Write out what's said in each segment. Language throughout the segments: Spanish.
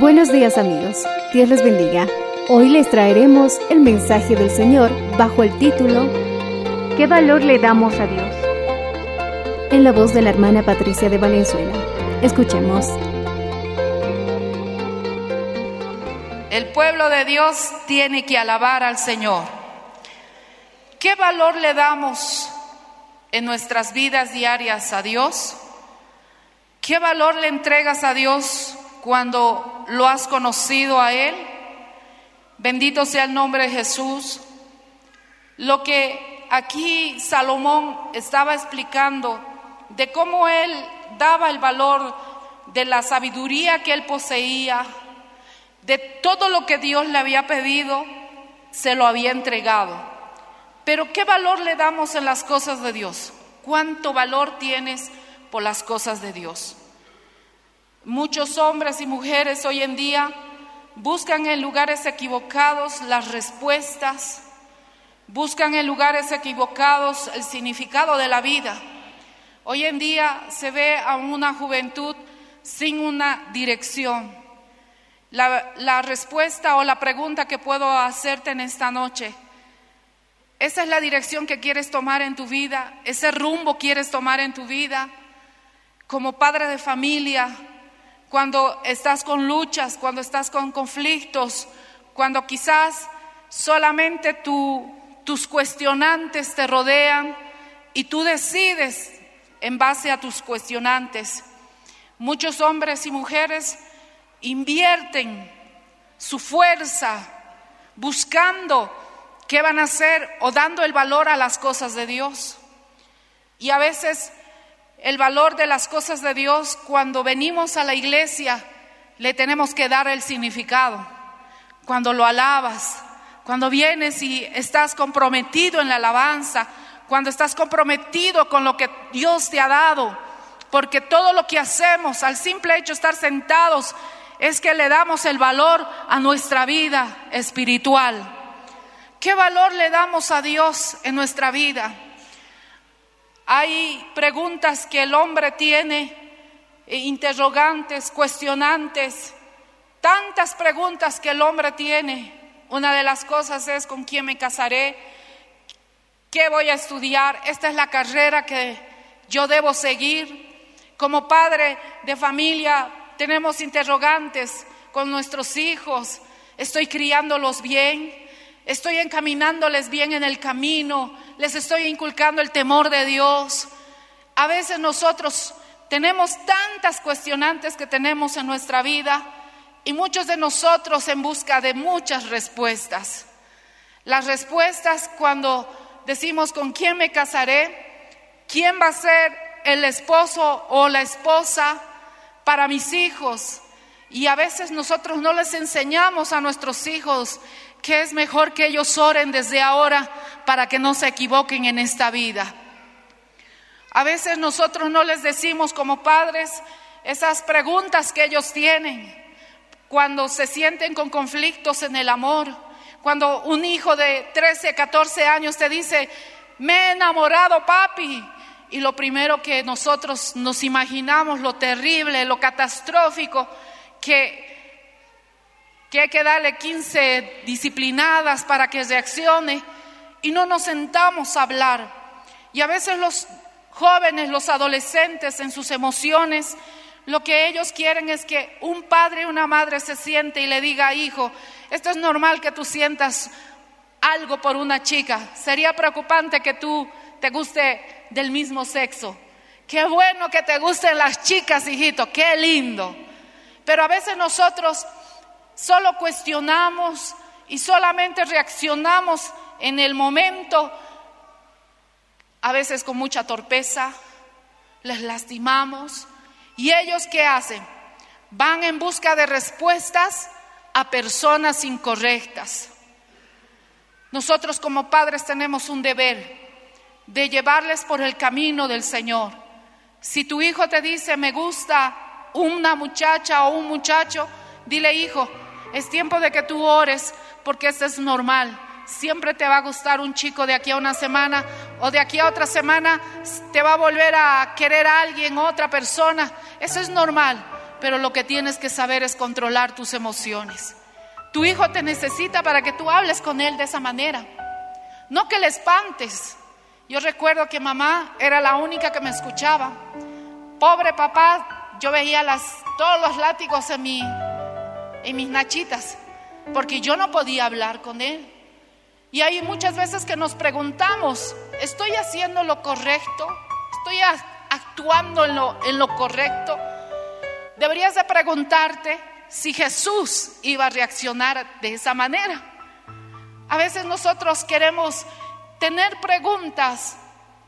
Buenos días amigos, Dios les bendiga. Hoy les traeremos el mensaje del Señor bajo el título ¿Qué valor le damos a Dios? En la voz de la hermana Patricia de Valenzuela. Escuchemos. El pueblo de Dios tiene que alabar al Señor. ¿Qué valor le damos en nuestras vidas diarias a Dios? ¿Qué valor le entregas a Dios cuando lo has conocido a Él? Bendito sea el nombre de Jesús. Lo que aquí Salomón estaba explicando de cómo él daba el valor de la sabiduría que él poseía, de todo lo que Dios le había pedido, se lo había entregado. Pero ¿qué valor le damos en las cosas de Dios? ¿Cuánto valor tienes por las cosas de Dios? Muchos hombres y mujeres hoy en día buscan en lugares equivocados las respuestas, buscan en lugares equivocados el significado de la vida. Hoy en día se ve a una juventud sin una dirección. La, respuesta o la pregunta que puedo hacerte en esta noche, ¿esa es la dirección que quieres tomar en tu vida? ¿Ese rumbo quieres tomar en tu vida? Como padre de familia, cuando estás con luchas, cuando estás con conflictos, cuando quizás solamente tu- tus cuestionantes te rodean y tú decides en base a tus cuestionantes. Muchos hombres y mujeres invierten su fuerza buscando qué van a hacer o dando el valor a las cosas de Dios. Y a veces el valor de las cosas de Dios, cuando venimos a la iglesia, le tenemos que dar el significado. Cuando lo alabas, cuando vienes y estás comprometido en la alabanza, cuando estás comprometido con lo que Dios te ha dado, porque todo lo que hacemos, al simple hecho de estar sentados, es que le damos el valor a nuestra vida espiritual. ¿Qué valor le damos a Dios en nuestra vida? Hay preguntas que el hombre tiene, e interrogantes, cuestionantes, tantas preguntas que el hombre tiene. Una de las cosas es con quién me casaré, qué voy a estudiar, esta es la carrera que yo debo seguir. Como padre de familia tenemos interrogantes con nuestros hijos, estoy criándolos bien, estoy encaminándoles bien en el camino, les estoy inculcando el temor de Dios. A veces nosotros tenemos tantas cuestionantes que tenemos en nuestra vida y muchos de nosotros en busca de muchas respuestas. Las respuestas cuando decimos con quién me casaré, quién va a ser el esposo o la esposa para mis hijos. Y a veces nosotros no les enseñamos a nuestros hijos que es mejor que ellos oren desde ahora para que no se equivoquen en esta vida. A veces nosotros no les decimos como padres esas preguntas que ellos tienen cuando se sienten con conflictos en el amor, Cuando un hijo de 13, 14 años te dice, me he enamorado, papi. Y lo primero que nosotros nos imaginamos, lo terrible, lo catastrófico, que, que hay que darle 15 disciplinadas para que reaccione y no nos sentamos a hablar. Y a veces los jóvenes, los adolescentes en sus emociones, lo que ellos quieren es que un padre y una madre se siente y le diga, hijo, esto es normal que tú sientas algo por una chica. Sería preocupante que tú te guste del mismo sexo. Qué bueno que te gusten las chicas, hijito, qué lindo. Pero a veces nosotros solo cuestionamos y solamente reaccionamos en el momento, a veces con mucha torpeza, les lastimamos. ¿Y ellos qué hacen? Van en busca de respuestas a personas incorrectas. Nosotros como padres tenemos un deber de llevarles por el camino del Señor. Si tu hijo te dice, me gusta una muchacha o un muchacho, dile, hijo, es tiempo de que tú ores porque esto es normal. Siempre te va a gustar un chico de aquí a una semana o de aquí a otra semana te va a volver a querer a alguien, otra persona. Eso es normal, pero lo que tienes que saber es controlar tus emociones. Tu hijo te necesita para que tú hables con él de esa manera. No que le espantes. Yo recuerdo que mamá era la única que me escuchaba. Pobre papá, yo veía las, todos los látigos en, mi, en mis nachitas, porque yo no podía hablar con él. Y hay muchas veces que nos preguntamos, ¿estoy haciendo lo correcto? ¿Estoy actuando en lo, en lo correcto? Deberías de preguntarte, si Jesús iba a reaccionar de esa manera. A veces nosotros queremos tener preguntas,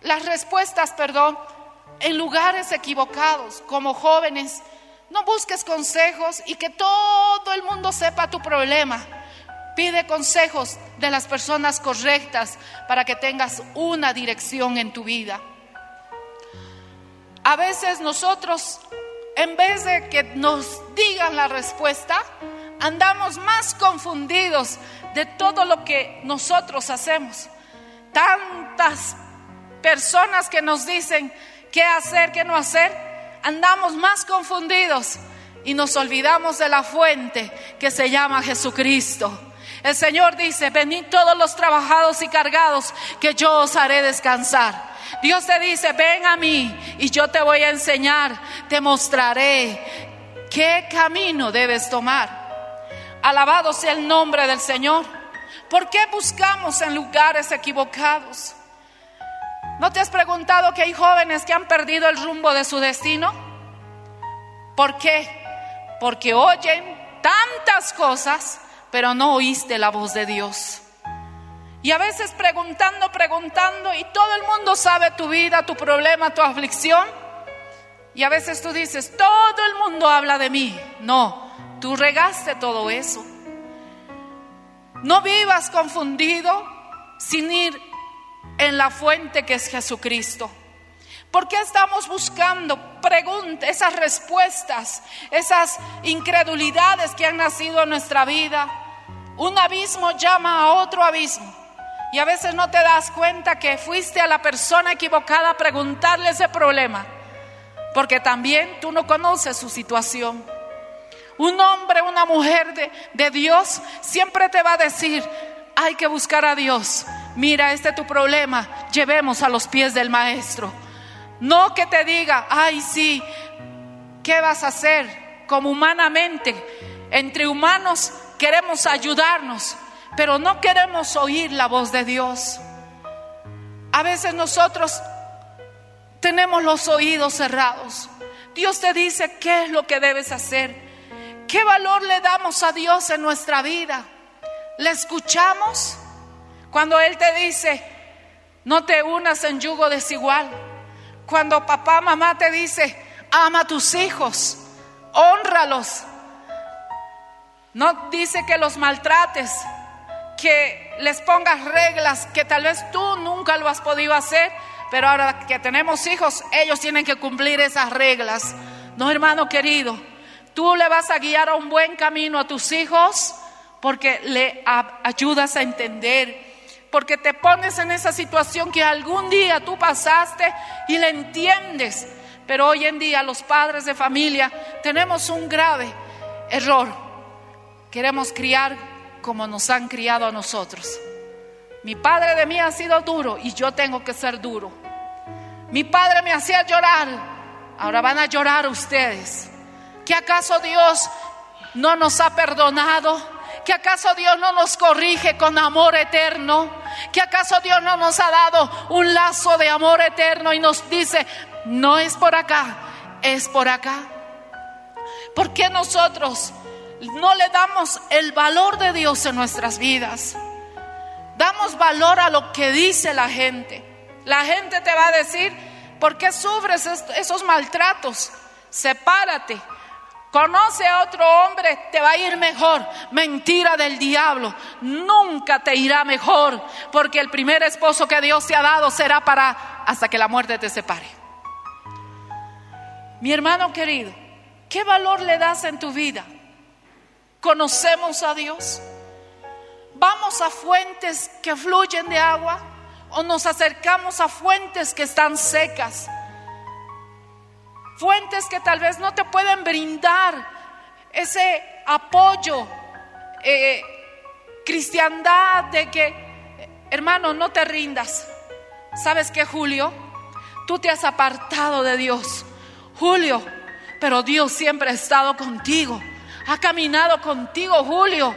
las respuestas, perdón, en lugares equivocados, como jóvenes. No busques consejos y que todo el mundo sepa tu problema. Pide consejos de las personas correctas para que tengas una dirección en tu vida. A veces nosotros en vez de que nos digan la respuesta, andamos más confundidos de todo lo que nosotros hacemos. Tantas personas que nos dicen qué hacer, qué no hacer, andamos más confundidos y nos olvidamos de la fuente que se llama Jesucristo. El Señor dice, venid todos los trabajados y cargados, que yo os haré descansar. Dios te dice, ven a mí y yo te voy a enseñar, te mostraré qué camino debes tomar. Alabado sea el nombre del Señor. ¿Por qué buscamos en lugares equivocados? ¿No te has preguntado que hay jóvenes que han perdido el rumbo de su destino? ¿Por qué? Porque oyen tantas cosas, pero no oíste la voz de Dios. Y a veces preguntando, preguntando, y todo el mundo sabe tu vida, tu problema, tu aflicción. Y a veces tú dices, todo el mundo habla de mí. No, tú regaste todo eso. No vivas confundido sin ir en la fuente que es Jesucristo. ¿Por qué estamos buscando preguntas, esas respuestas, esas incredulidades que han nacido en nuestra vida? Un abismo llama a otro abismo. Y a veces no te das cuenta que fuiste a la persona equivocada a preguntarle ese problema, porque también tú no conoces su situación. Un hombre, una mujer de, de Dios siempre te va a decir, hay que buscar a Dios. Mira, este es tu problema, llevemos a los pies del maestro. No que te diga, ay sí, ¿qué vas a hacer? Como humanamente, entre humanos queremos ayudarnos, pero no queremos oír la voz de Dios. A veces nosotros tenemos los oídos cerrados. Dios te dice qué es lo que debes hacer. ¿Qué valor le damos a Dios en nuestra vida? ¿Le escuchamos? Cuando Él te dice, no te unas en yugo desigual. Cuando papá, mamá te dice, ama a tus hijos, honralos. No dice que los maltrates, que les pongas reglas que tal vez tú nunca lo has podido hacer, pero ahora que tenemos hijos, ellos tienen que cumplir esas reglas. No, hermano querido, tú le vas a guiar a un buen camino a tus hijos porque le ayudas a entender, porque te pones en esa situación que algún día tú pasaste y le entiendes. Pero hoy en día los padres de familia tenemos un grave error. Queremos criar como nos han criado a nosotros. Mi padre de mí ha sido duro y yo tengo que ser duro. Mi padre me hacía llorar, ahora van a llorar ustedes. ¿Que acaso Dios no nos ha perdonado? ¿Que acaso Dios no nos corrige con amor eterno? ¿Que acaso Dios no nos ha dado un lazo de amor eterno y nos dice, no es por acá, es por acá? ¿Por qué nosotros no le damos el valor de Dios en nuestras vidas? Damos valor a lo que dice la gente. La gente te va a decir, ¿por qué sufres esos maltratos? Sepárate. Conoce a otro hombre, te va a ir mejor. Mentira del diablo. Nunca te irá mejor, porque el primer esposo que Dios te ha dado será para hasta que la muerte te separe. Mi hermano querido, ¿qué valor le das en tu vida? ¿Conocemos a Dios? ¿Vamos a fuentes que fluyen de agua o nos acercamos a fuentes que están secas? Fuentes que tal vez no te pueden brindar ese apoyo, eh, cristiandad de que, hermano, no te rindas. ¿Sabes qué, Julio? Tú te has apartado de Dios. Julio, pero Dios siempre ha estado contigo. Ha caminado contigo, Julio.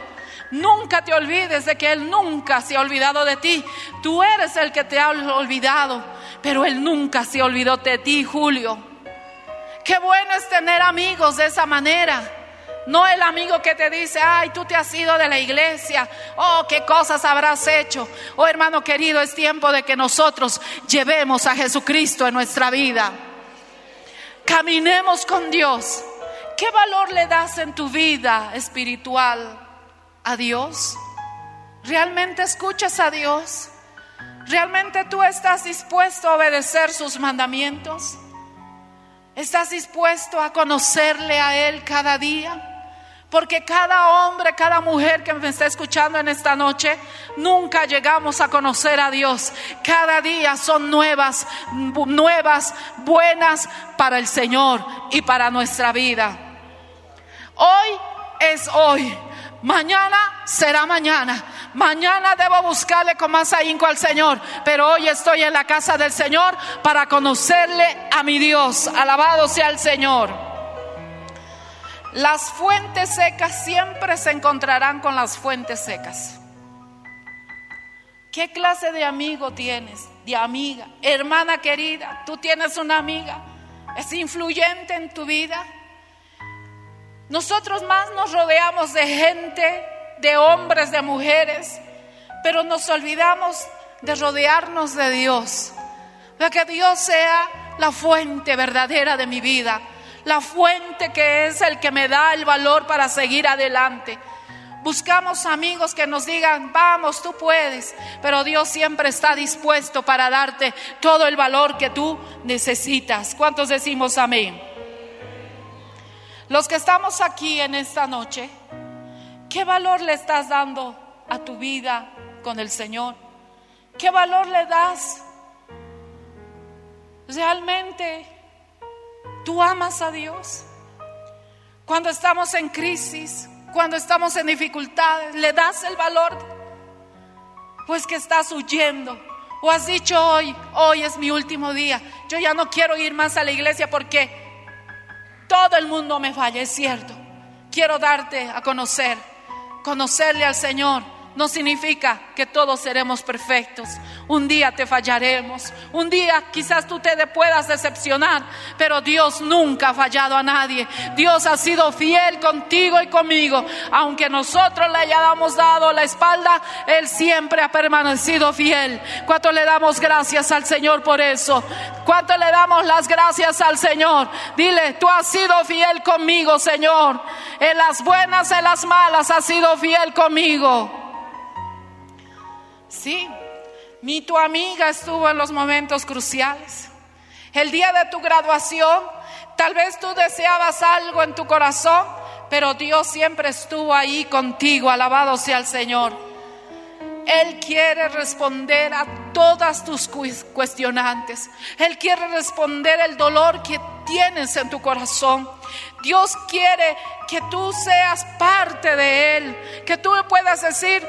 Nunca te olvides de que Él nunca se ha olvidado de ti. Tú eres el que te ha olvidado, pero Él nunca se olvidó de ti, Julio. Qué bueno es tener amigos de esa manera. No el amigo que te dice, ay, tú te has ido de la iglesia, oh, qué cosas habrás hecho. Oh, hermano querido, es tiempo de que nosotros llevemos a Jesucristo en nuestra vida. Caminemos con Dios. ¿Qué valor le das en tu vida espiritual a Dios? ¿Realmente escuchas a Dios? ¿Realmente tú estás dispuesto a obedecer sus mandamientos? ¿Estás dispuesto a conocerle a Él cada día? Porque cada hombre, cada mujer que me está escuchando en esta noche, nunca llegamos a conocer a Dios. Cada día son nuevas, nuevas, buenas para el Señor y para nuestra vida. Hoy es hoy. Mañana será mañana. Mañana debo buscarle con más ahínco al Señor. Pero hoy estoy en la casa del Señor para conocerle a mi Dios. Alabado sea el Señor. Las fuentes secas siempre se encontrarán con las fuentes secas. ¿Qué clase de amigo tienes? De amiga. Hermana querida, tú tienes una amiga. ¿Es influyente en tu vida? Nosotros más nos rodeamos de gente, de hombres, de mujeres, pero nos olvidamos de rodearnos de Dios. De que Dios sea la fuente verdadera de mi vida, la fuente que es el que me da el valor para seguir adelante. Buscamos amigos que nos digan, vamos, tú puedes, pero Dios siempre está dispuesto para darte todo el valor que tú necesitas. ¿Cuántos decimos amén? Los que estamos aquí en esta noche, ¿qué valor le estás dando a tu vida con el Señor? ¿Qué valor le das? ¿Realmente tú amas a Dios? Cuando estamos en crisis, cuando estamos en dificultades, ¿le das el valor? Pues que estás huyendo. O has dicho hoy, hoy es mi último día. Yo ya no quiero ir más a la iglesia porque todo el mundo me falla, es cierto. Quiero darte a conocer. Conocerle al Señor no significa que todos seremos perfectos. Un día te fallaremos. Un día quizás tú te puedas decepcionar. Pero Dios nunca ha fallado a nadie. Dios ha sido fiel contigo y conmigo. Aunque nosotros le hayamos dado la espalda, Él siempre ha permanecido fiel. ¿Cuánto le damos gracias al Señor por eso? ¿Cuánto le damos las gracias al Señor? Dile, tú has sido fiel conmigo, Señor. En las buenas, en las malas, has sido fiel conmigo. Sí, mi tu amiga estuvo en los momentos cruciales. El día de tu graduación, tal vez tú deseabas algo en tu corazón, pero Dios siempre estuvo ahí contigo, alabado sea el Señor. Él quiere responder a todas tus cuestionantes. Él quiere responder el dolor que tienes en tu corazón. Dios quiere que tú seas parte de Él, que tú puedas decir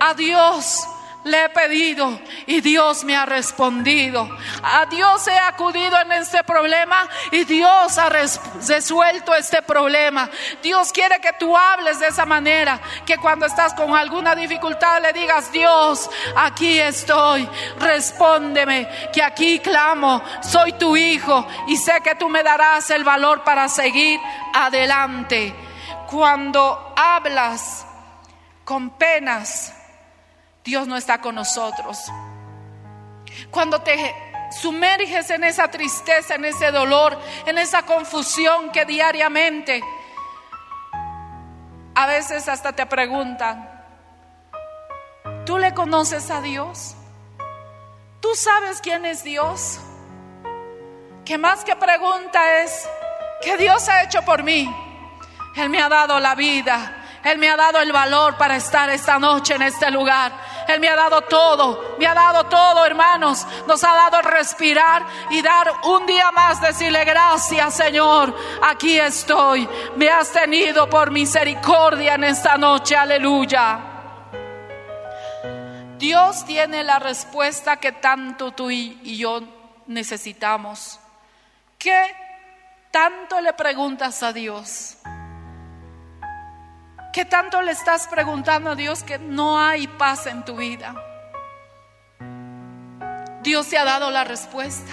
adiós le he pedido y Dios me ha respondido. A Dios he acudido en este problema y Dios ha resuelto este problema. Dios quiere que tú hables de esa manera, que cuando estás con alguna dificultad le digas, Dios, aquí estoy, respóndeme, que aquí clamo, soy tu hijo y sé que tú me darás el valor para seguir adelante. Cuando hablas con penas, Dios no está con nosotros. Cuando te sumerges en esa tristeza, en ese dolor, en esa confusión que diariamente, a veces hasta te preguntan, ¿tú le conoces a Dios? ¿Tú sabes quién es Dios? Que más que pregunta es, ¿qué Dios ha hecho por mí? Él me ha dado la vida, Él me ha dado el valor para estar esta noche en este lugar. Él me ha dado todo, me ha dado todo, hermanos. Nos ha dado respirar y dar un día más, decirle gracias, Señor. Aquí estoy. Me has tenido por misericordia en esta noche. Aleluya. Dios tiene la respuesta que tanto tú y yo necesitamos. ¿Qué tanto le preguntas a Dios? ¿Qué tanto le estás preguntando a Dios que no hay paz en tu vida? Dios te ha dado la respuesta,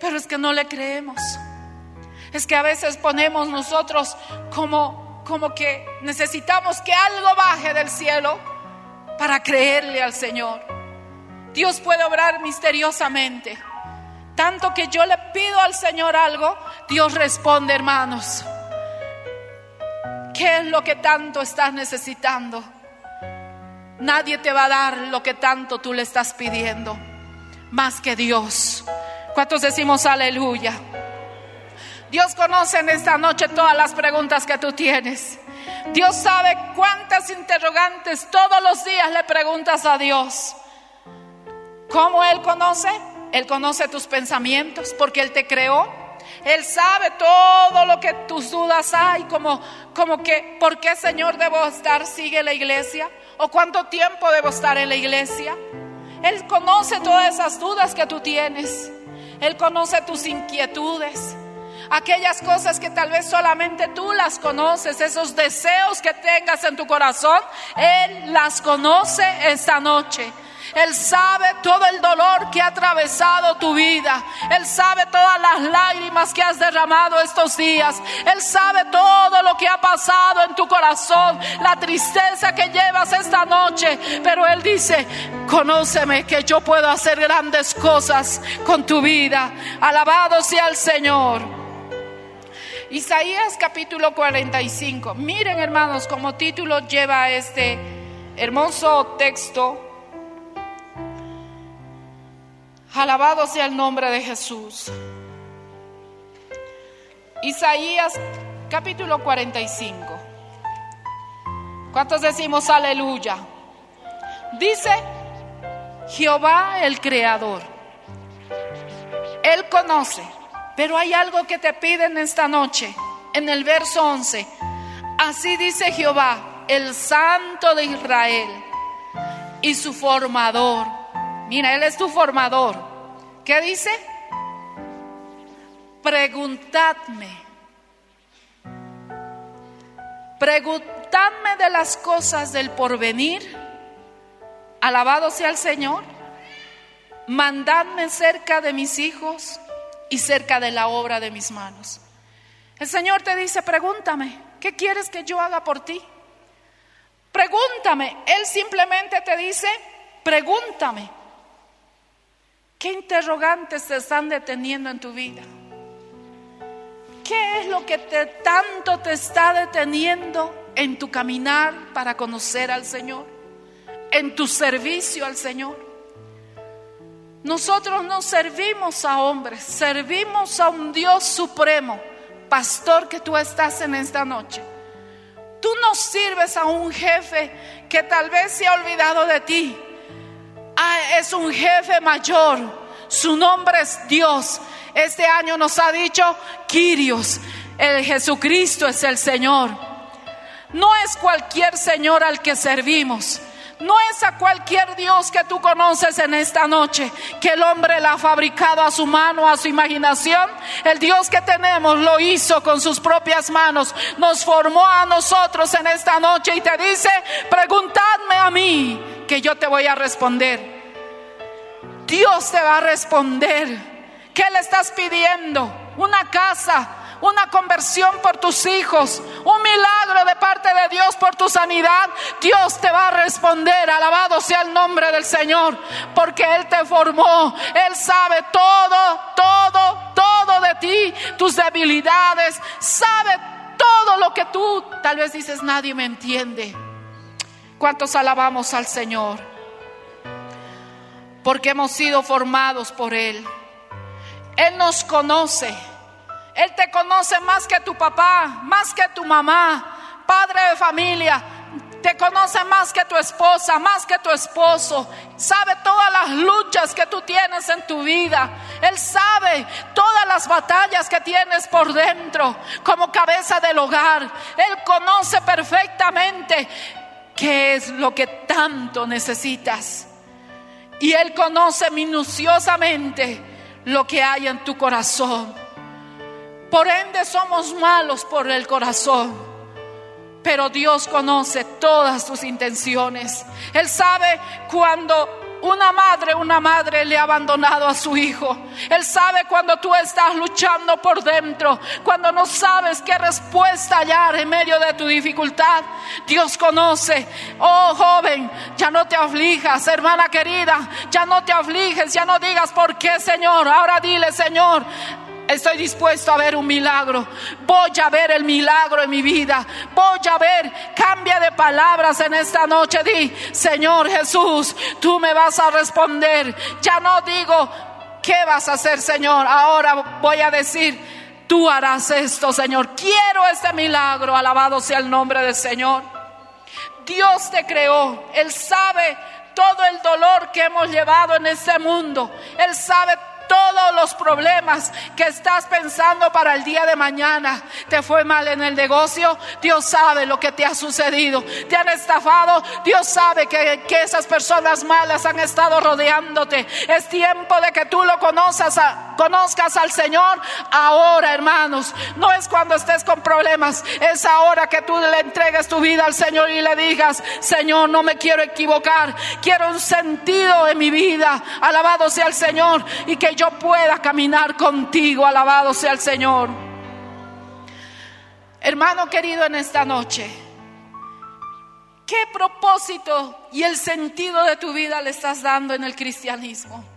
pero es que no le creemos. Es que a veces ponemos nosotros como, como que necesitamos que algo baje del cielo para creerle al Señor. Dios puede obrar misteriosamente. Tanto que yo le pido al Señor algo, Dios responde, hermanos. ¿Qué es lo que tanto estás necesitando? Nadie te va a dar lo que tanto tú le estás pidiendo, más que Dios. ¿Cuántos decimos aleluya? Dios conoce en esta noche todas las preguntas que tú tienes. Dios sabe cuántas interrogantes todos los días le preguntas a Dios. ¿Cómo Él conoce? Él conoce tus pensamientos porque Él te creó. Él sabe todo lo que tus dudas hay, como, como que, ¿por qué Señor debo estar, sigue la iglesia? ¿O cuánto tiempo debo estar en la iglesia? Él conoce todas esas dudas que tú tienes. Él conoce tus inquietudes. Aquellas cosas que tal vez solamente tú las conoces, esos deseos que tengas en tu corazón, Él las conoce esta noche. Él sabe todo el dolor que ha atravesado tu vida. Él sabe todas las lágrimas que has derramado estos días. Él sabe todo lo que ha pasado en tu corazón, la tristeza que llevas esta noche. Pero Él dice, conóceme que yo puedo hacer grandes cosas con tu vida. Alabado sea el Señor. Isaías capítulo 45. Miren hermanos, como título lleva este hermoso texto Alabado sea el nombre de Jesús. Isaías capítulo 45. ¿Cuántos decimos aleluya? Dice Jehová el Creador. Él conoce, pero hay algo que te piden esta noche, en el verso 11. Así dice Jehová, el Santo de Israel y su formador Mira, Él es tu formador. ¿Qué dice? Preguntadme. Preguntadme de las cosas del porvenir. Alabado sea el Señor. Mandadme cerca de mis hijos y cerca de la obra de mis manos. El Señor te dice, pregúntame, ¿qué quieres que yo haga por ti? Pregúntame. Él simplemente te dice, pregúntame. ¿Qué interrogantes te están deteniendo en tu vida? ¿Qué es lo que tanto te está deteniendo en tu caminar para conocer al Señor? En tu servicio al Señor. Nosotros no servimos a hombres, servimos a un Dios supremo, pastor que tú estás en esta noche. Tú no sirves a un jefe que tal vez se ha olvidado de ti. Ah, es un jefe mayor. Su nombre es Dios. Este año nos ha dicho Quirios. El Jesucristo es el Señor. No es cualquier Señor al que servimos. No es a cualquier Dios que tú conoces en esta noche, que el hombre la ha fabricado a su mano, a su imaginación. El Dios que tenemos lo hizo con sus propias manos, nos formó a nosotros en esta noche y te dice, preguntadme a mí, que yo te voy a responder. Dios te va a responder. ¿Qué le estás pidiendo? Una casa, una conversión por tus hijos, un milagro de parte de Dios por tu sanidad, Dios te va a responder. Alabado sea el nombre del Señor, porque Él te formó. Él sabe todo, todo, todo de ti, tus debilidades, sabe todo lo que tú tal vez dices, nadie me entiende. ¿Cuántos alabamos al Señor? Porque hemos sido formados por Él. Él nos conoce. Él te conoce más que tu papá, más que tu mamá, padre de familia. Te conoce más que tu esposa, más que tu esposo. Sabe todas las luchas que tú tienes en tu vida. Él sabe todas las batallas que tienes por dentro como cabeza del hogar. Él conoce perfectamente qué es lo que tanto necesitas. Y Él conoce minuciosamente lo que hay en tu corazón. Por ende somos malos por el corazón. Pero Dios conoce todas tus intenciones. Él sabe cuando una madre, una madre le ha abandonado a su hijo. Él sabe cuando tú estás luchando por dentro, cuando no sabes qué respuesta hallar en medio de tu dificultad. Dios conoce. Oh joven, ya no te aflijas, hermana querida, ya no te afliges, ya no digas por qué, Señor. Ahora dile, Señor, Estoy dispuesto a ver un milagro. Voy a ver el milagro en mi vida. Voy a ver, cambia de palabras en esta noche. Di, Señor Jesús, tú me vas a responder. Ya no digo, ¿qué vas a hacer, Señor? Ahora voy a decir, tú harás esto, Señor. Quiero este milagro. Alabado sea el nombre del Señor. Dios te creó. Él sabe todo el dolor que hemos llevado en este mundo. Él sabe todos los problemas que estás pensando para el día de mañana. Te fue mal en el negocio, Dios sabe lo que te ha sucedido. Te han estafado, Dios sabe que, que esas personas malas han estado rodeándote. Es tiempo de que tú lo conozcas, conozcas al Señor ahora, hermanos. No es cuando estés con problemas, es ahora que tú le entregues tu vida al Señor y le digas, Señor, no me quiero equivocar, quiero un sentido en mi vida. Alabado sea el Señor y que yo pueda caminar contigo. Alabado sea el Señor. Hermano querido, en esta noche, ¿qué propósito y el sentido de tu vida le estás dando en el cristianismo?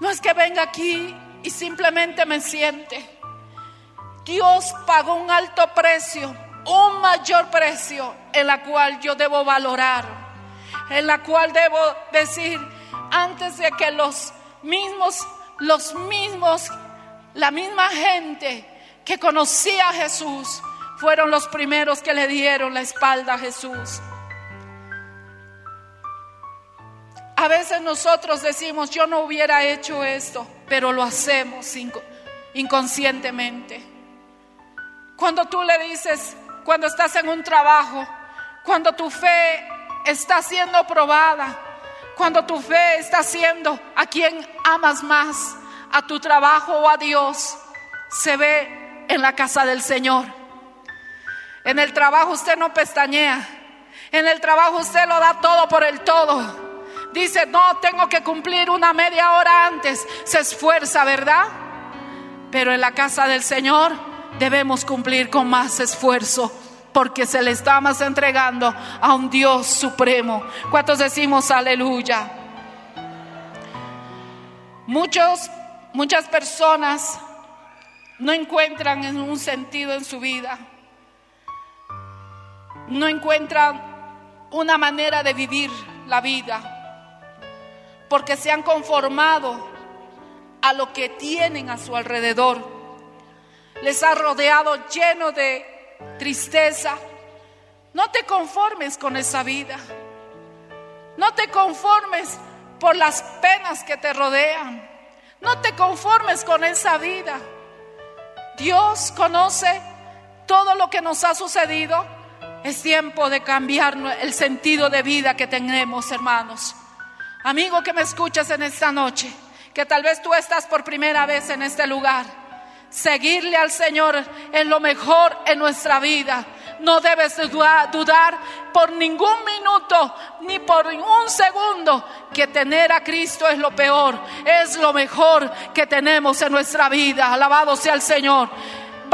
No es que venga aquí y simplemente me siente. Dios pagó un alto precio, un mayor precio, en la cual yo debo valorar, en la cual debo decir, antes de que los mismos, los mismos, la misma gente que conocía a Jesús fueron los primeros que le dieron la espalda a Jesús. A veces nosotros decimos, yo no hubiera hecho esto, pero lo hacemos inconscientemente. Cuando tú le dices, cuando estás en un trabajo, cuando tu fe está siendo probada, cuando tu fe está siendo a quien amas más, a tu trabajo o a Dios, se ve en la casa del Señor. En el trabajo usted no pestañea. En el trabajo usted lo da todo por el todo. Dice, no, tengo que cumplir una media hora antes. Se esfuerza, ¿verdad? Pero en la casa del Señor debemos cumplir con más esfuerzo porque se le estamos entregando a un Dios supremo. ¿Cuántos decimos aleluya? Muchos, muchas personas no encuentran un sentido en su vida. No encuentran una manera de vivir la vida. Porque se han conformado a lo que tienen a su alrededor, les ha rodeado lleno de tristeza. No te conformes con esa vida. No te conformes por las penas que te rodean. No te conformes con esa vida. Dios conoce todo lo que nos ha sucedido. Es tiempo de cambiar el sentido de vida que tenemos, hermanos. Amigo que me escuchas en esta noche, que tal vez tú estás por primera vez en este lugar. Seguirle al Señor es lo mejor en nuestra vida. No debes dudar por ningún minuto ni por un segundo que tener a Cristo es lo peor, es lo mejor que tenemos en nuestra vida. Alabado sea el Señor.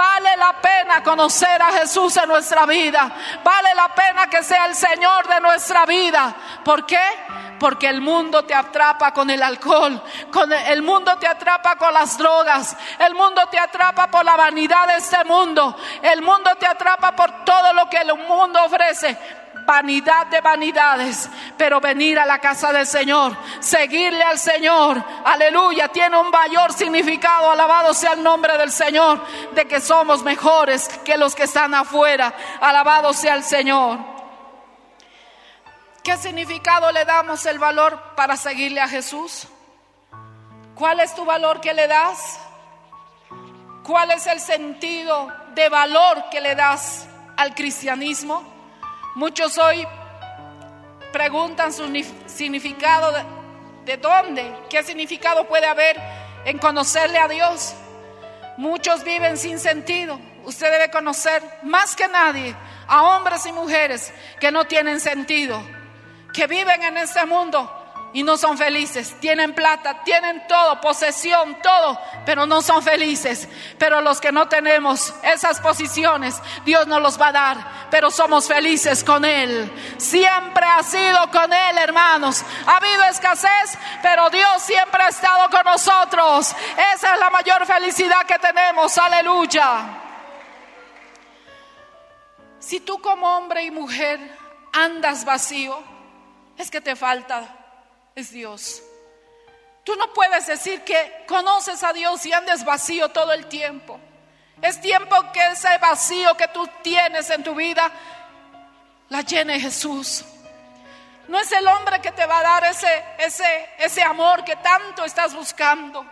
Vale la pena conocer a Jesús en nuestra vida. Vale la pena que sea el Señor de nuestra vida. ¿Por qué? porque el mundo te atrapa con el alcohol, con el mundo te atrapa con las drogas, el mundo te atrapa por la vanidad de este mundo, el mundo te atrapa por todo lo que el mundo ofrece vanidad de vanidades, pero venir a la casa del Señor, seguirle al Señor, aleluya, tiene un mayor significado, alabado sea el nombre del Señor, de que somos mejores que los que están afuera, alabado sea el Señor. ¿Qué significado le damos el valor para seguirle a Jesús? ¿Cuál es tu valor que le das? ¿Cuál es el sentido de valor que le das al cristianismo? Muchos hoy preguntan su significado de, de dónde, qué significado puede haber en conocerle a Dios. Muchos viven sin sentido. Usted debe conocer más que nadie a hombres y mujeres que no tienen sentido que viven en este mundo y no son felices. Tienen plata, tienen todo, posesión, todo, pero no son felices. Pero los que no tenemos esas posiciones, Dios nos los va a dar, pero somos felices con Él. Siempre ha sido con Él, hermanos. Ha habido escasez, pero Dios siempre ha estado con nosotros. Esa es la mayor felicidad que tenemos. Aleluya. Si tú como hombre y mujer andas vacío, es que te falta, es Dios. Tú no puedes decir que conoces a Dios y andes vacío todo el tiempo. Es tiempo que ese vacío que tú tienes en tu vida la llene Jesús. No es el hombre que te va a dar ese, ese, ese amor que tanto estás buscando,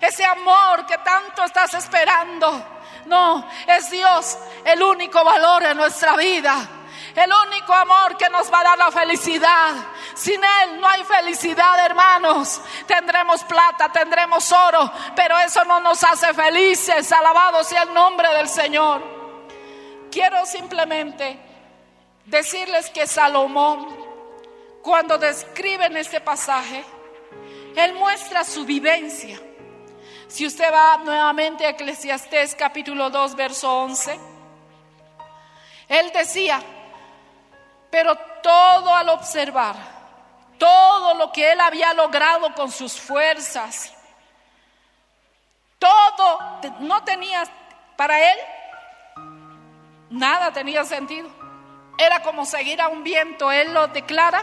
ese amor que tanto estás esperando. No, es Dios el único valor en nuestra vida el único amor que nos va a dar la felicidad. Sin Él no hay felicidad, hermanos. Tendremos plata, tendremos oro, pero eso no nos hace felices. Alabado sea el nombre del Señor. Quiero simplemente decirles que Salomón, cuando describe en este pasaje, él muestra su vivencia. Si usted va nuevamente a Eclesiastés capítulo 2, verso 11, él decía, pero todo al observar, todo lo que él había logrado con sus fuerzas, todo no tenía, para él, nada tenía sentido. Era como seguir a un viento. Él lo declara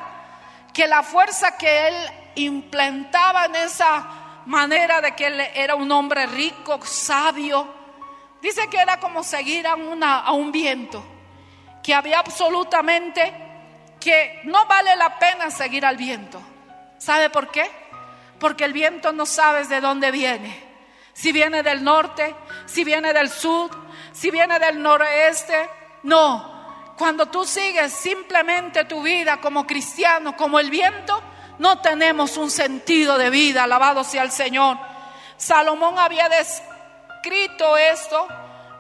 que la fuerza que él implantaba en esa manera de que él era un hombre rico, sabio, dice que era como seguir a, una, a un viento que había absolutamente que no vale la pena seguir al viento. ¿Sabe por qué? Porque el viento no sabes de dónde viene. Si viene del norte, si viene del sur, si viene del noroeste. No, cuando tú sigues simplemente tu vida como cristiano, como el viento, no tenemos un sentido de vida. Alabado sea el Señor. Salomón había descrito esto,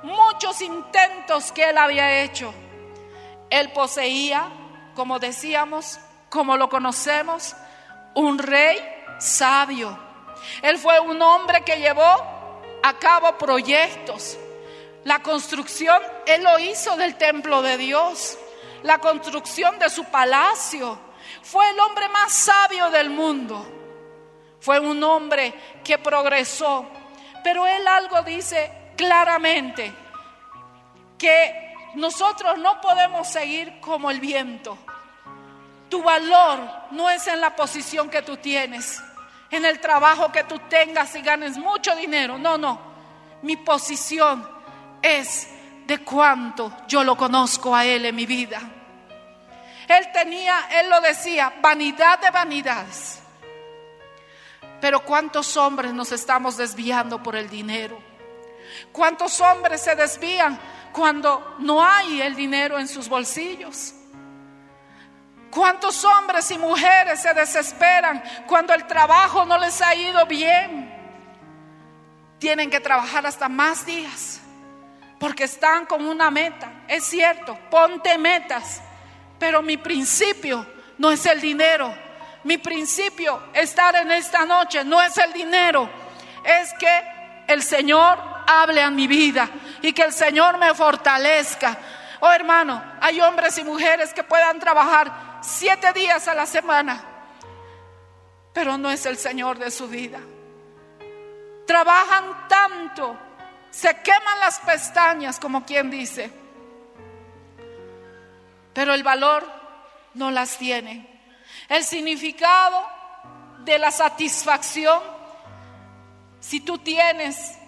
muchos intentos que él había hecho él poseía, como decíamos, como lo conocemos, un rey sabio. Él fue un hombre que llevó a cabo proyectos. La construcción, él lo hizo del templo de Dios. La construcción de su palacio. Fue el hombre más sabio del mundo. Fue un hombre que progresó. Pero él algo dice claramente, que nosotros no podemos seguir como el viento. Tu valor no es en la posición que tú tienes, en el trabajo que tú tengas y ganes mucho dinero. No, no. Mi posición es de cuánto yo lo conozco a Él en mi vida. Él tenía, Él lo decía, vanidad de vanidades. Pero cuántos hombres nos estamos desviando por el dinero. ¿Cuántos hombres se desvían cuando no hay el dinero en sus bolsillos? ¿Cuántos hombres y mujeres se desesperan cuando el trabajo no les ha ido bien? Tienen que trabajar hasta más días porque están con una meta. Es cierto, ponte metas, pero mi principio no es el dinero. Mi principio estar en esta noche no es el dinero, es que el Señor hable a mi vida y que el Señor me fortalezca. Oh hermano, hay hombres y mujeres que puedan trabajar siete días a la semana, pero no es el Señor de su vida. Trabajan tanto, se queman las pestañas, como quien dice, pero el valor no las tiene. El significado de la satisfacción, si tú tienes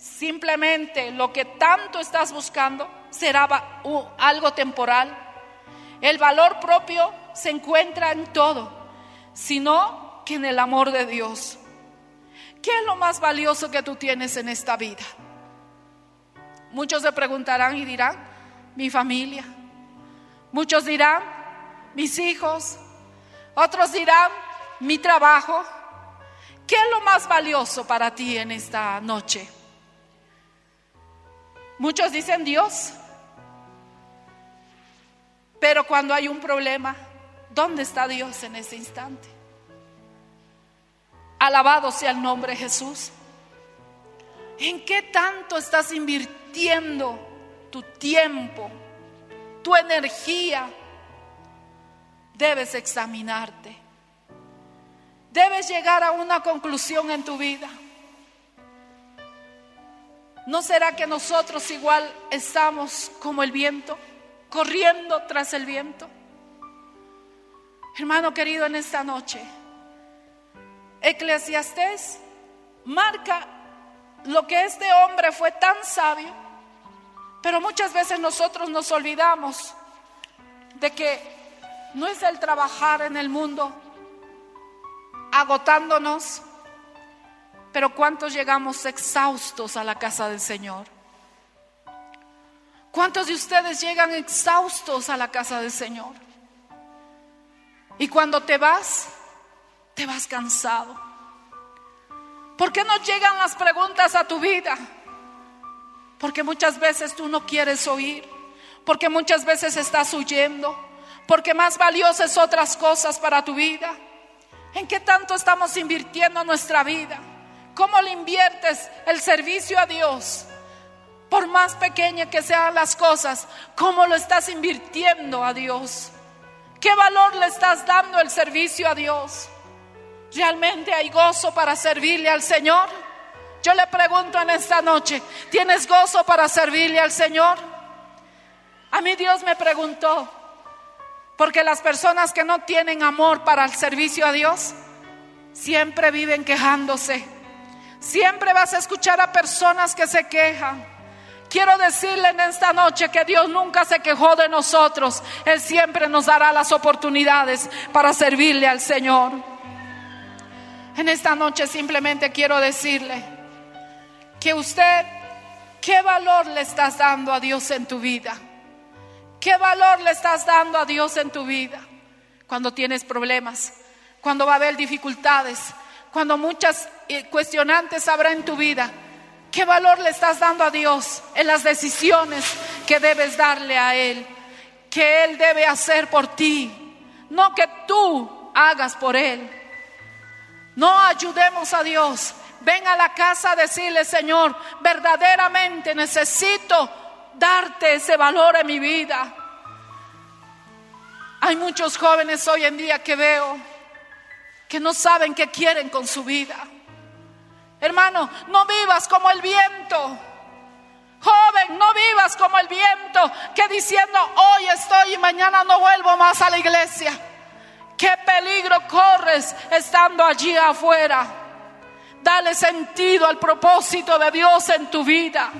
simplemente lo que tanto estás buscando, será algo temporal. El valor propio se encuentra en todo, sino que en el amor de Dios. ¿Qué es lo más valioso que tú tienes en esta vida? Muchos se preguntarán y dirán, mi familia. Muchos dirán, mis hijos. Otros dirán, mi trabajo. ¿Qué es lo más valioso para ti en esta noche? Muchos dicen Dios. Pero cuando hay un problema, ¿dónde está Dios en ese instante? Alabado sea el nombre de Jesús. ¿En qué tanto estás invirtiendo tu tiempo, tu energía? Debes examinarte. Debes llegar a una conclusión en tu vida. ¿No será que nosotros igual estamos como el viento, corriendo tras el viento? Hermano querido, en esta noche, Eclesiastés marca lo que este hombre fue tan sabio, pero muchas veces nosotros nos olvidamos de que no es el trabajar en el mundo agotándonos, pero ¿cuántos llegamos exhaustos a la casa del Señor? ¿Cuántos de ustedes llegan exhaustos a la casa del Señor? Y cuando te vas, te vas cansado. ¿Por qué no llegan las preguntas a tu vida? Porque muchas veces tú no quieres oír, porque muchas veces estás huyendo, porque más valiosas otras cosas para tu vida. ¿En qué tanto estamos invirtiendo nuestra vida? ¿Cómo le inviertes el servicio a Dios? Por más pequeña que sean las cosas, ¿cómo lo estás invirtiendo a Dios? ¿Qué valor le estás dando el servicio a Dios? ¿Realmente hay gozo para servirle al Señor? Yo le pregunto en esta noche, ¿tienes gozo para servirle al Señor? A mí Dios me preguntó, porque las personas que no tienen amor para el servicio a Dios, siempre viven quejándose. Siempre vas a escuchar a personas que se quejan. Quiero decirle en esta noche que Dios nunca se quejó de nosotros. Él siempre nos dará las oportunidades para servirle al Señor. En esta noche simplemente quiero decirle que usted, ¿qué valor le estás dando a Dios en tu vida? ¿Qué valor le estás dando a Dios en tu vida? Cuando tienes problemas, cuando va a haber dificultades, cuando muchas eh, cuestionantes habrá en tu vida. ¿Qué valor le estás dando a Dios en las decisiones que debes darle a Él? Que Él debe hacer por ti, no que tú hagas por Él. No ayudemos a Dios. Ven a la casa a decirle, Señor, verdaderamente necesito darte ese valor en mi vida. Hay muchos jóvenes hoy en día que veo que no saben qué quieren con su vida. Hermano, no vivas como el viento. Joven, no vivas como el viento que diciendo hoy estoy y mañana no vuelvo más a la iglesia. ¿Qué peligro corres estando allí afuera? Dale sentido al propósito de Dios en tu vida.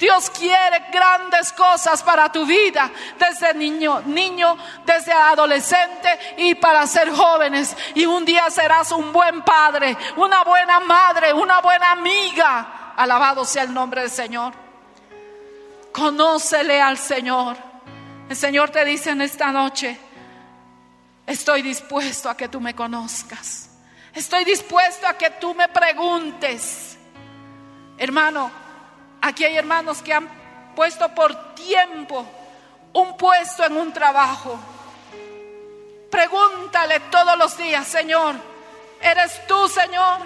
Dios quiere grandes cosas para tu vida, desde niño, niño, desde adolescente y para ser jóvenes. Y un día serás un buen padre, una buena madre, una buena amiga. Alabado sea el nombre del Señor. Conócele al Señor. El Señor te dice en esta noche, estoy dispuesto a que tú me conozcas. Estoy dispuesto a que tú me preguntes. Hermano, Aquí hay hermanos que han puesto por tiempo un puesto en un trabajo. Pregúntale todos los días, Señor, ¿eres tú, Señor?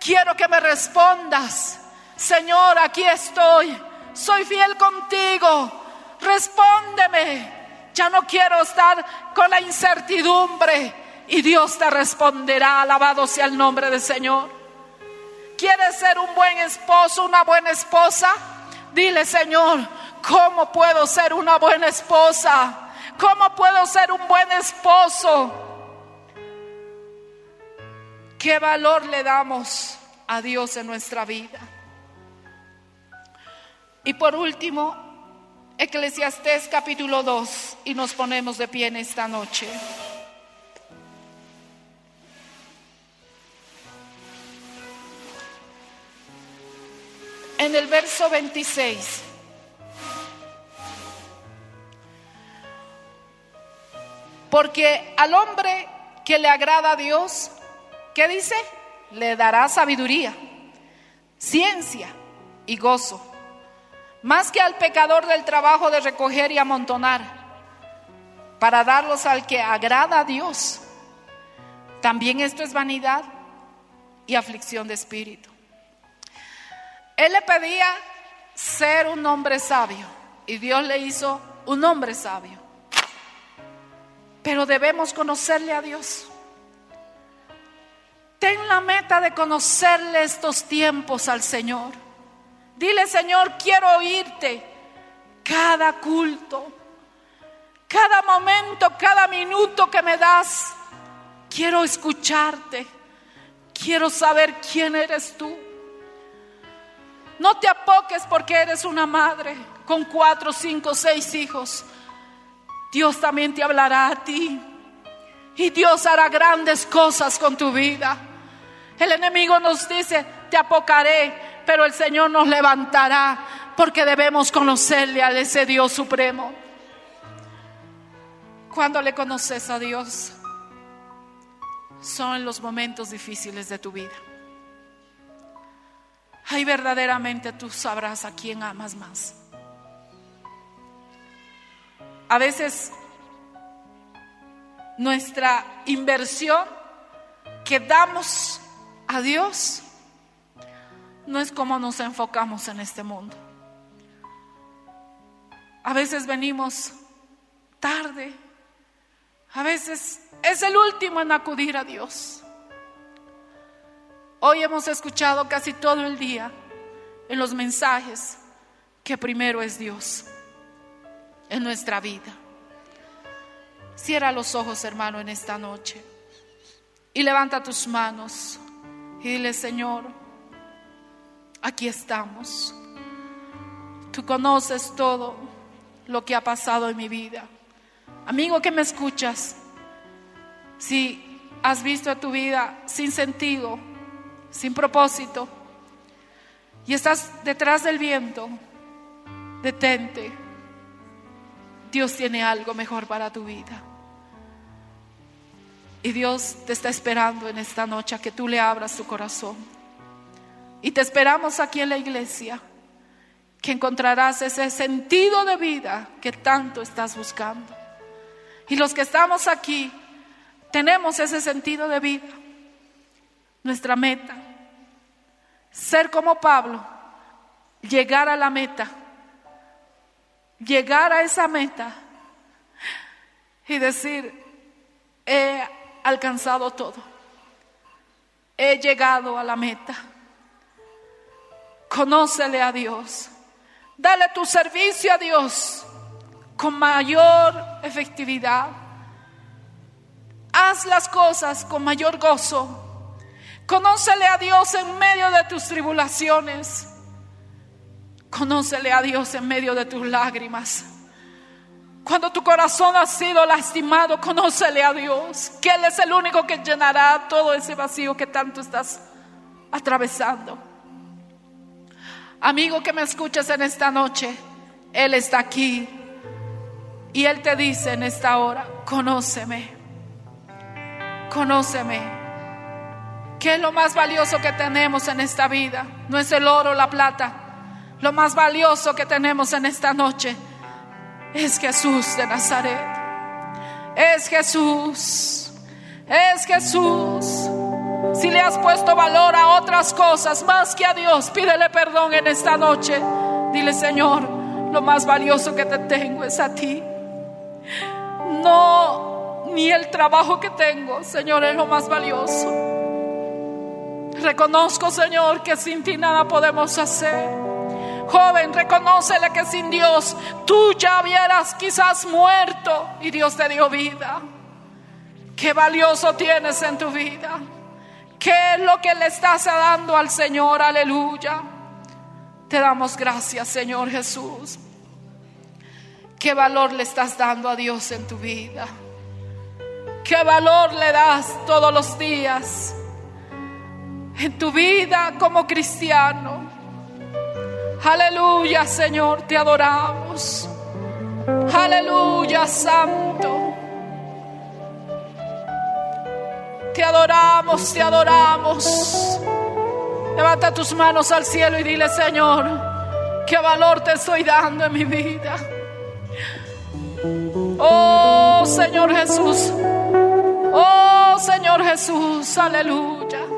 Quiero que me respondas. Señor, aquí estoy. Soy fiel contigo. Respóndeme. Ya no quiero estar con la incertidumbre. Y Dios te responderá. Alabado sea el nombre del Señor. ¿Quieres ser un buen esposo, una buena esposa? Dile, Señor, ¿cómo puedo ser una buena esposa? ¿Cómo puedo ser un buen esposo? ¿Qué valor le damos a Dios en nuestra vida? Y por último, Eclesiastés capítulo 2, y nos ponemos de pie en esta noche. En el verso 26. Porque al hombre que le agrada a Dios, ¿qué dice? Le dará sabiduría, ciencia y gozo, más que al pecador del trabajo de recoger y amontonar, para darlos al que agrada a Dios. También esto es vanidad y aflicción de espíritu. Él le pedía ser un hombre sabio y Dios le hizo un hombre sabio. Pero debemos conocerle a Dios. Ten la meta de conocerle estos tiempos al Señor. Dile, Señor, quiero oírte cada culto, cada momento, cada minuto que me das. Quiero escucharte. Quiero saber quién eres tú. No te apoques porque eres una madre con cuatro, cinco, seis hijos. Dios también te hablará a ti. Y Dios hará grandes cosas con tu vida. El enemigo nos dice, te apocaré, pero el Señor nos levantará porque debemos conocerle a ese Dios supremo. Cuando le conoces a Dios, son los momentos difíciles de tu vida. Ahí verdaderamente tú sabrás a quién amas más. A veces nuestra inversión que damos a Dios no es como nos enfocamos en este mundo. A veces venimos tarde, a veces es el último en acudir a Dios. Hoy hemos escuchado casi todo el día en los mensajes que primero es Dios en nuestra vida. Cierra los ojos, hermano, en esta noche y levanta tus manos y dile, Señor, aquí estamos. Tú conoces todo lo que ha pasado en mi vida. Amigo que me escuchas, si has visto tu vida sin sentido, sin propósito, y estás detrás del viento, detente. Dios tiene algo mejor para tu vida. Y Dios te está esperando en esta noche a que tú le abras tu corazón. Y te esperamos aquí en la iglesia, que encontrarás ese sentido de vida que tanto estás buscando. Y los que estamos aquí, tenemos ese sentido de vida nuestra meta. Ser como Pablo, llegar a la meta, llegar a esa meta y decir, he alcanzado todo, he llegado a la meta. Conócele a Dios, dale tu servicio a Dios con mayor efectividad. Haz las cosas con mayor gozo Conócele a Dios en medio de tus tribulaciones. Conócele a Dios en medio de tus lágrimas. Cuando tu corazón ha sido lastimado, conócele a Dios, que Él es el único que llenará todo ese vacío que tanto estás atravesando. Amigo que me escuchas en esta noche, Él está aquí y Él te dice en esta hora, conóceme, conóceme. ¿Qué es lo más valioso que tenemos en esta vida? No es el oro o la plata. Lo más valioso que tenemos en esta noche es Jesús de Nazaret. Es Jesús. Es Jesús. Si le has puesto valor a otras cosas más que a Dios, pídele perdón en esta noche. Dile, Señor, lo más valioso que te tengo es a ti. No, ni el trabajo que tengo, Señor, es lo más valioso. Reconozco, Señor, que sin ti nada podemos hacer. Joven, reconócele que sin Dios tú ya hubieras quizás muerto y Dios te dio vida. Qué valioso tienes en tu vida. ¿Qué es lo que le estás dando al Señor? Aleluya. Te damos gracias, Señor Jesús. ¿Qué valor le estás dando a Dios en tu vida? ¿Qué valor le das todos los días en tu vida como cristiano? Aleluya, Señor, te adoramos. Aleluya, Santo. Te adoramos, te adoramos. Levanta tus manos al cielo y dile, Señor, qué valor te estoy dando en mi vida. Oh Señor Jesús. Oh Señor Jesús. Aleluya.